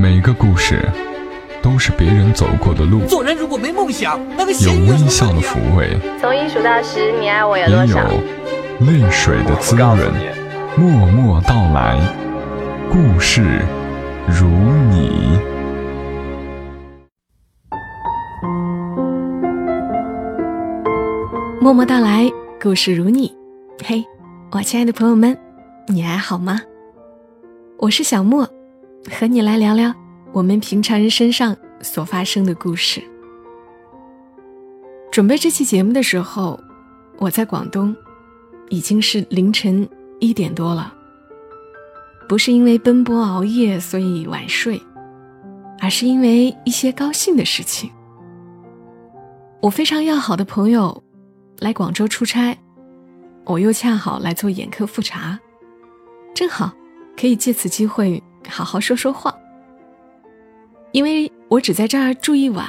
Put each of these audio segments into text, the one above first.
每个故事都是别人走过的路，做人如果没梦想，那个有微笑的抚慰，从一数到十，你爱我有也有多少？泪水的滋润。默默到来，故事如你。默默到来，故事如你。嘿，我亲爱的朋友们，你还好吗？我是小莫，和你来聊聊我们平常人身上所发生的故事。准备这期节目的时候，我在广东，已经是凌晨一点多了。不是因为奔波熬夜所以晚睡，而是因为一些高兴的事情。我非常要好的朋友来广州出差，我又恰好来做眼科复查，正好可以借此机会好好说说话。因为我只在这儿住一晚，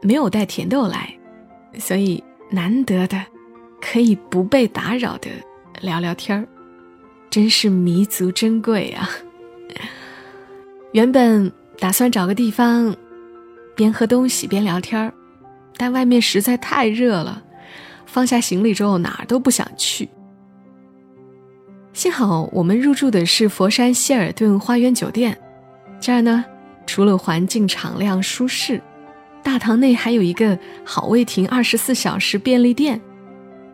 没有带甜豆来，所以难得的可以不被打扰的聊聊天儿，真是弥足珍贵啊！原本打算找个地方边喝东西边聊天儿。但外面实在太热了，放下行李之后哪儿都不想去。幸好我们入住的是佛山希尔顿花园酒店，这儿呢除了环境敞亮舒适，大堂内还有一个好味亭二十四小时便利店。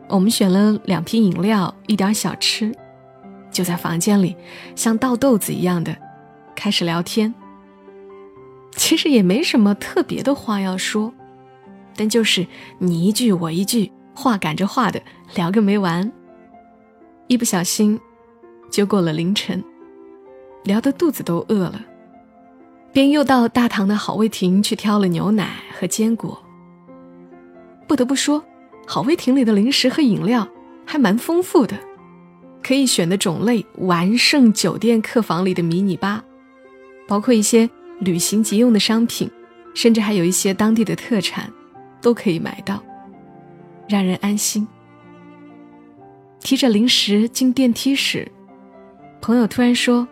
我们选了两瓶饮料，一点小吃，就在房间里像倒豆子一样的开始聊天。其实也没什么特别的话要说。但就是你一句我一句，话赶着话的聊个没完。一不小心，就过了凌晨，聊得肚子都饿了，便又到大堂的好味亭去挑了牛奶和坚果。不得不说，好味亭里的零食和饮料还蛮丰富的，可以选的种类完胜酒店客房里的迷你吧，包括一些旅行急用的商品，甚至还有一些当地的特产。都可以买到，让人安心。提着零食进电梯时，朋友突然说：“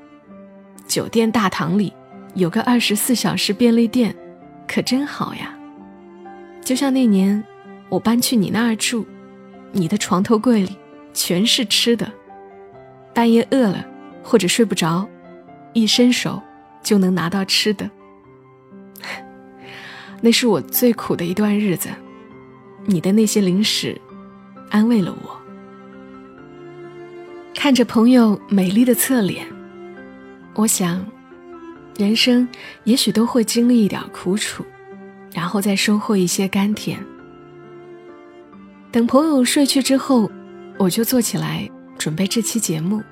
酒店大堂里有个二十四小时便利店，可真好呀！就像那年我搬去你那儿住，你的床头柜里全是吃的，半夜饿了或者睡不着，一伸手就能拿到吃的。”那是我最苦的一段日子，你的那些零食，安慰了我。看着朋友美丽的侧脸，我想，人生也许都会经历一点苦楚，然后再收获一些甘甜。等朋友睡去之后，我就坐起来准备这期节目，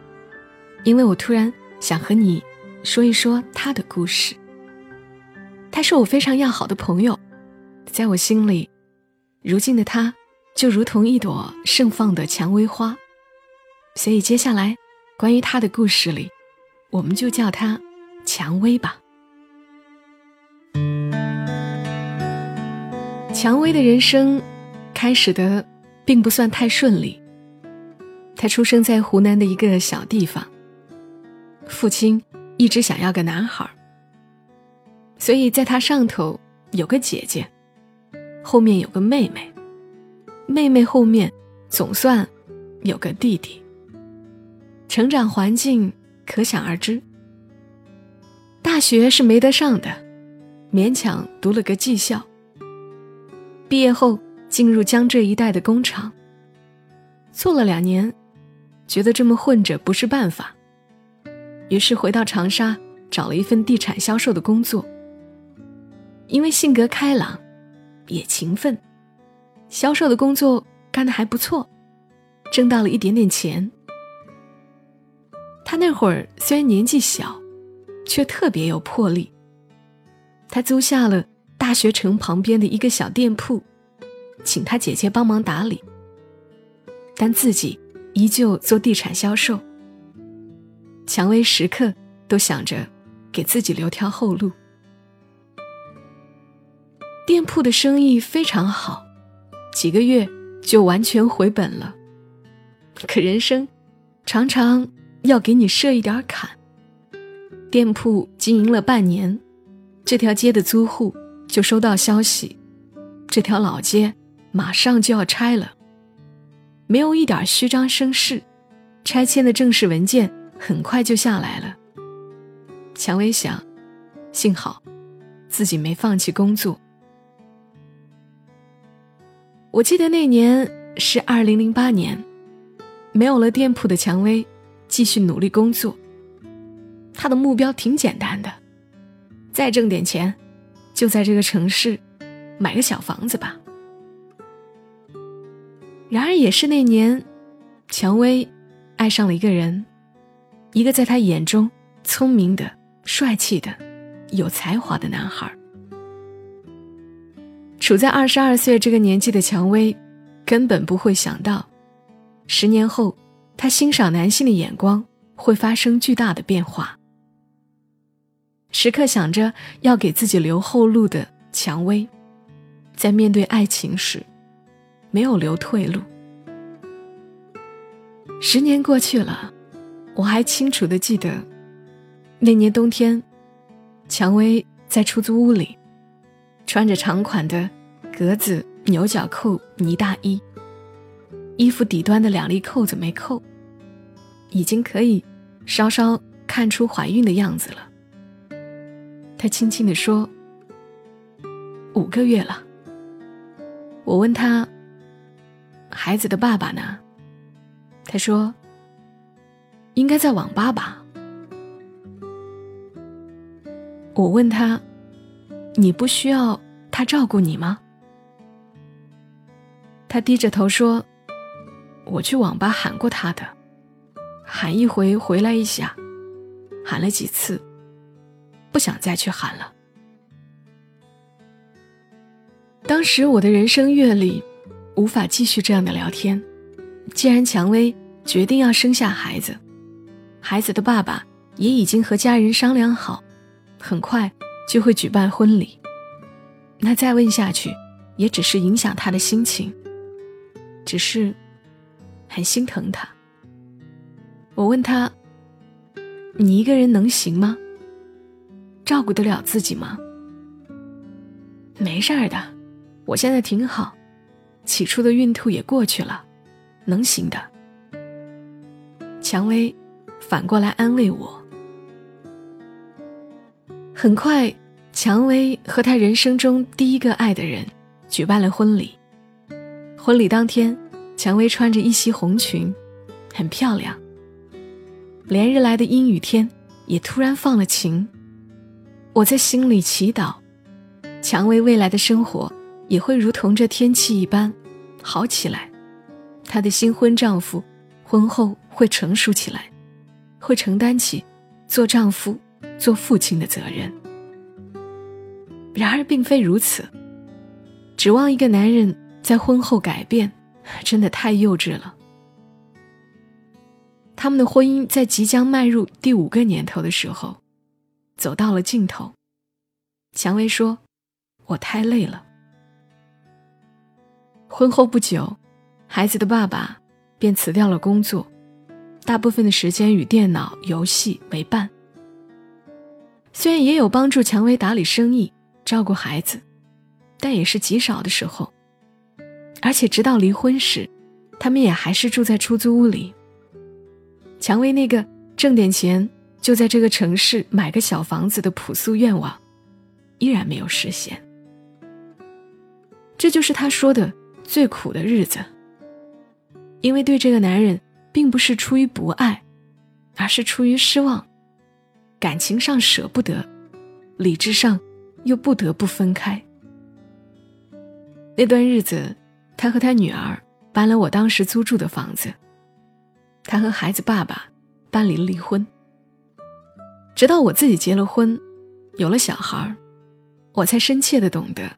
因为我突然想和你说一说他的故事。他是我非常要好的朋友，在我心里，如今的他就如同一朵盛放的蔷薇花，所以接下来关于他的故事里，我们就叫他蔷薇吧。蔷薇的人生开始的并不算太顺利，他出生在湖南的一个小地方，父亲一直想要个男孩。所以，在他上头有个姐姐，后面有个妹妹，妹妹后面总算有个弟弟。成长环境可想而知。大学是没得上的，勉强读了个技校。毕业后进入江浙一带的工厂，做了两年，觉得这么混着不是办法，于是回到长沙找了一份地产销售的工作。因为性格开朗，也勤奋，销售的工作干得还不错，挣到了一点点钱。他那会儿虽然年纪小，却特别有魄力。他租下了大学城旁边的一个小店铺，请他姐姐帮忙打理，但自己依旧做地产销售。蔷薇时刻都想着给自己留条后路。店铺的生意非常好，几个月就完全回本了。可人生常常要给你设一点坎。店铺经营了半年，这条街的租户就收到消息，这条老街马上就要拆了。没有一点虚张声势，拆迁的正式文件很快就下来了。蔷薇想，幸好自己没放弃工作。我记得那年是二零零八年，没有了店铺的蔷薇继续努力工作。他的目标挺简单的，再挣点钱，就在这个城市买个小房子吧。然而，也是那年，蔷薇爱上了一个人，一个在他眼中聪明的、帅气的、有才华的男孩。处在二十二岁这个年纪的蔷薇，根本不会想到，十年后，她欣赏男性的眼光会发生巨大的变化。时刻想着要给自己留后路的蔷薇，在面对爱情时，没有留退路。十年过去了，我还清楚的记得，那年冬天，蔷薇在出租屋里。穿着长款的格子牛角扣呢大衣，衣服底端的两粒扣子没扣，已经可以稍稍看出怀孕的样子了。她轻轻地说：“五个月了。”我问她：“孩子的爸爸呢？”她说：“应该在网吧吧。”我问她。你不需要他照顾你吗？他低着头说：“我去网吧喊过他的，喊一回回来一下，喊了几次，不想再去喊了。”当时我的人生阅历无法继续这样的聊天。既然蔷薇决定要生下孩子，孩子的爸爸也已经和家人商量好，很快。就会举办婚礼。那再问下去，也只是影响他的心情。只是，很心疼他。我问他：“你一个人能行吗？照顾得了自己吗？”没事儿的，我现在挺好，起初的孕吐也过去了，能行的。蔷薇反过来安慰我。很快，蔷薇和她人生中第一个爱的人举办了婚礼。婚礼当天，蔷薇穿着一袭红裙，很漂亮。连日来的阴雨天也突然放了晴。我在心里祈祷，蔷薇未来的生活也会如同这天气一般好起来。她的新婚丈夫婚后会成熟起来，会承担起做丈夫。做父亲的责任。然而，并非如此。指望一个男人在婚后改变，真的太幼稚了。他们的婚姻在即将迈入第五个年头的时候，走到了尽头。蔷薇说：“我太累了。”婚后不久，孩子的爸爸便辞掉了工作，大部分的时间与电脑游戏为伴。虽然也有帮助蔷薇打理生意、照顾孩子，但也是极少的时候。而且直到离婚时，他们也还是住在出租屋里。蔷薇那个挣点钱就在这个城市买个小房子的朴素愿望，依然没有实现。这就是他说的最苦的日子。因为对这个男人，并不是出于不爱，而是出于失望。感情上舍不得，理智上又不得不分开。那段日子，他和他女儿搬了我当时租住的房子，他和孩子爸爸办理了离婚。直到我自己结了婚，有了小孩我才深切的懂得，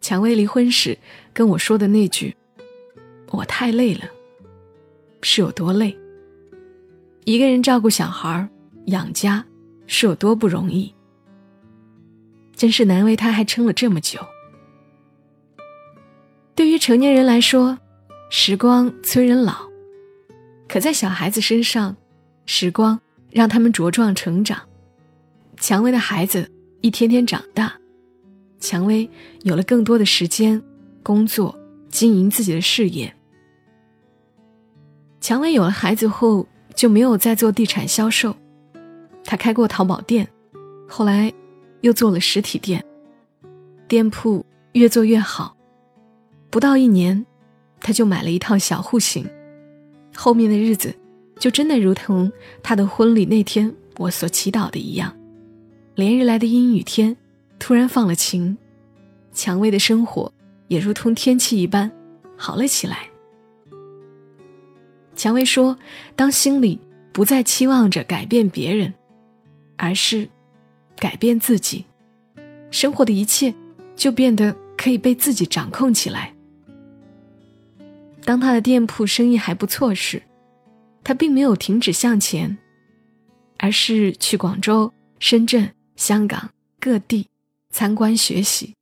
蔷薇离婚时跟我说的那句“我太累了”是有多累。一个人照顾小孩养家。是有多不容易，真是难为他还撑了这么久。对于成年人来说，时光催人老；可在小孩子身上，时光让他们茁壮成长。蔷薇的孩子一天天长大，蔷薇有了更多的时间工作、经营自己的事业。蔷薇有了孩子后，就没有再做地产销售，她开过淘宝店，后来又做了实体店，店铺越做越好。不到一年，她就买了一套小户型，后面的日子就真的如同他的婚礼那天我所祈祷的一样。连日来的阴雨天，突然放了晴，蔷薇的生活也如同天气一般好了起来。蔷薇说：“当心里不再期望着改变别人，而是改变自己，生活的一切就变得可以被自己掌控起来。”当他的店铺生意还不错时，他并没有停止向前，而是去广州、深圳。香港各地参观学习。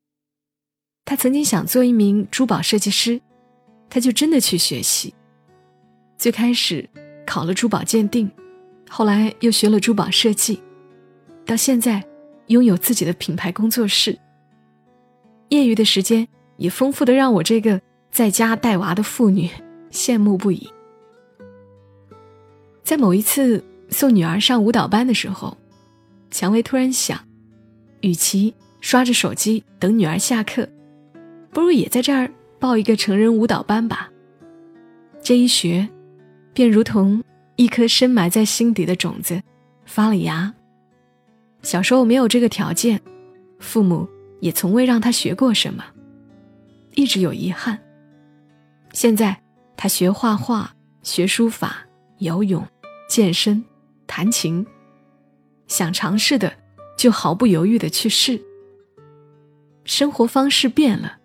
他曾经想做一名珠宝设计师，他就真的去学习。最开始考了珠宝鉴定，后来又学了珠宝设计，到现在拥有自己的品牌工作室。业余的时间也丰富的让我这个在家带娃的妇女羡慕不已。在某一次送女儿上舞蹈班的时候。蔷薇突然想，与其刷着手机等女儿下课，不如也在这儿报一个成人舞蹈班吧。这一学，便如同一颗深埋在心底的种子发了芽。小时候没有这个条件，父母也从未让他学过什么，一直有遗憾。现在他学画画、学书法、游泳、健身、弹琴。想尝试的，就毫不犹豫的去试。生活方式变了，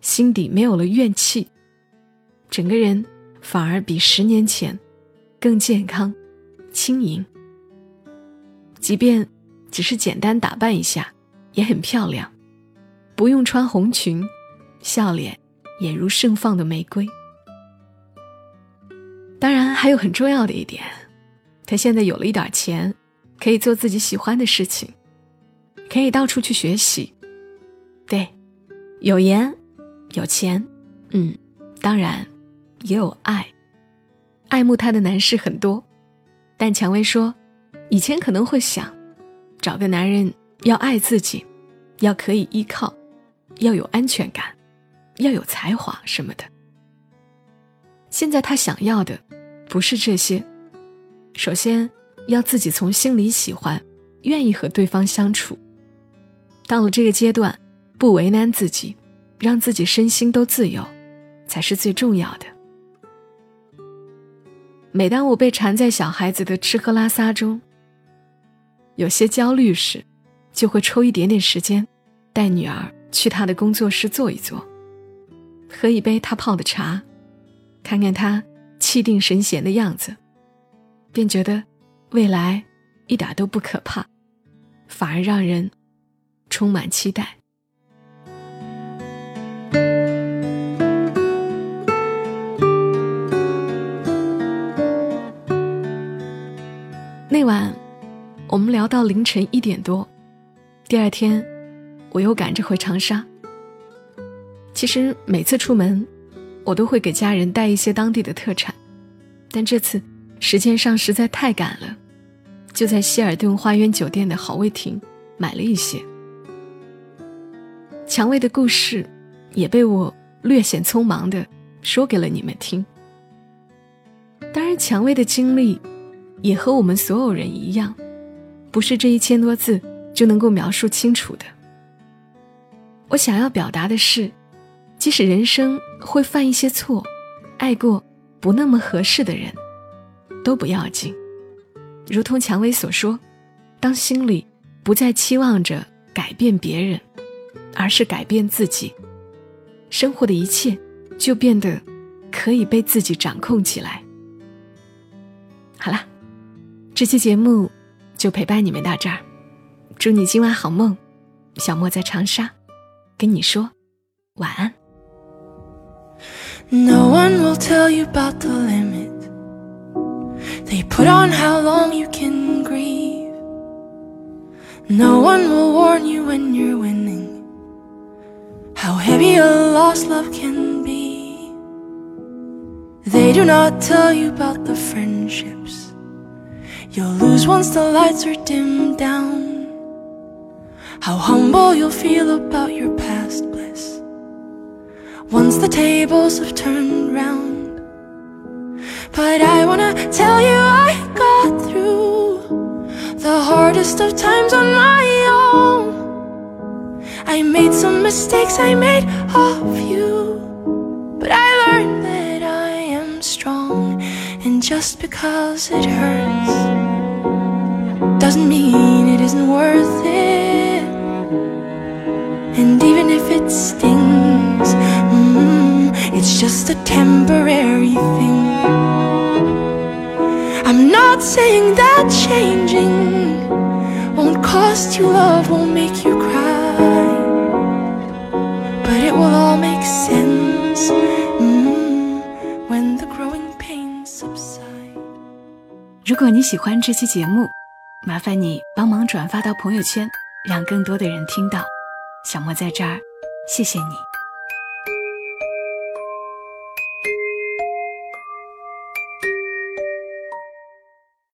心底没有了怨气，整个人反而比十年前更健康、轻盈。即便只是简单打扮一下，也很漂亮，不用穿红裙，笑脸也如盛放的玫瑰。当然，还有很重要的一点，他现在有了一点钱。可以做自己喜欢的事情，可以到处去学习。对，有颜，有钱，嗯，当然也有爱。爱慕他的男士很多，但蔷薇说，以前可能会想，找个男人要爱自己，要可以依靠，要有安全感，要有才华什么的。现在他想要的不是这些，首先。要自己从心里喜欢，愿意和对方相处。到了这个阶段，不为难自己，让自己身心都自由，才是最重要的。每当我被缠在小孩子的吃喝拉撒中，有些焦虑时，就会抽一点点时间，带女儿去她的工作室坐一坐，喝一杯他泡的茶，看看他气定神闲的样子，便觉得。未来一点都不可怕，反而让人充满期待。那晚我们聊到凌晨一点多，第二天我又赶着回长沙。其实每次出门，我都会给家人带一些当地的特产，但这次时间上实在太赶了。就在希尔顿花园酒店的好味亭买了一些。蔷薇的故事也被我略显匆忙的说给了你们听。当然，蔷薇的经历也和我们所有人一样，不是这一千多字就能够描述清楚的。我想要表达的是，即使人生会犯一些错，爱过不那么合适的人，都不要紧。如同蔷薇所说，当心里不再期望着改变别人，而是改变自己，生活的一切就变得可以被自己掌控起来。好啦，这期节目就陪伴你们到这儿，祝你今晚好梦。小莫在长沙，跟你说晚安。No one will tell you about the limit they put on how long you can grieve. No one will warn you when you're winning how heavy a lost love can be. They do not tell you about the friendships you'll lose once the lights are dimmed down. How humble you'll feel about your past bliss once the tables have turned round. But I wanna tell you I got through the hardest of times on my own. I made some mistakes, I made a few but I learned that I am strong, and just because it hurts doesn't mean it isn't worth it. And even if it stings, it's just a temporary thing. I'm not saying that changing won't cost you love, won't make you cry. But it will all make sense mm, when the growing pains subside. 如果你喜欢这期节目，麻烦你帮忙转发到朋友圈，让更多的人听到。小莫在这儿，谢谢你。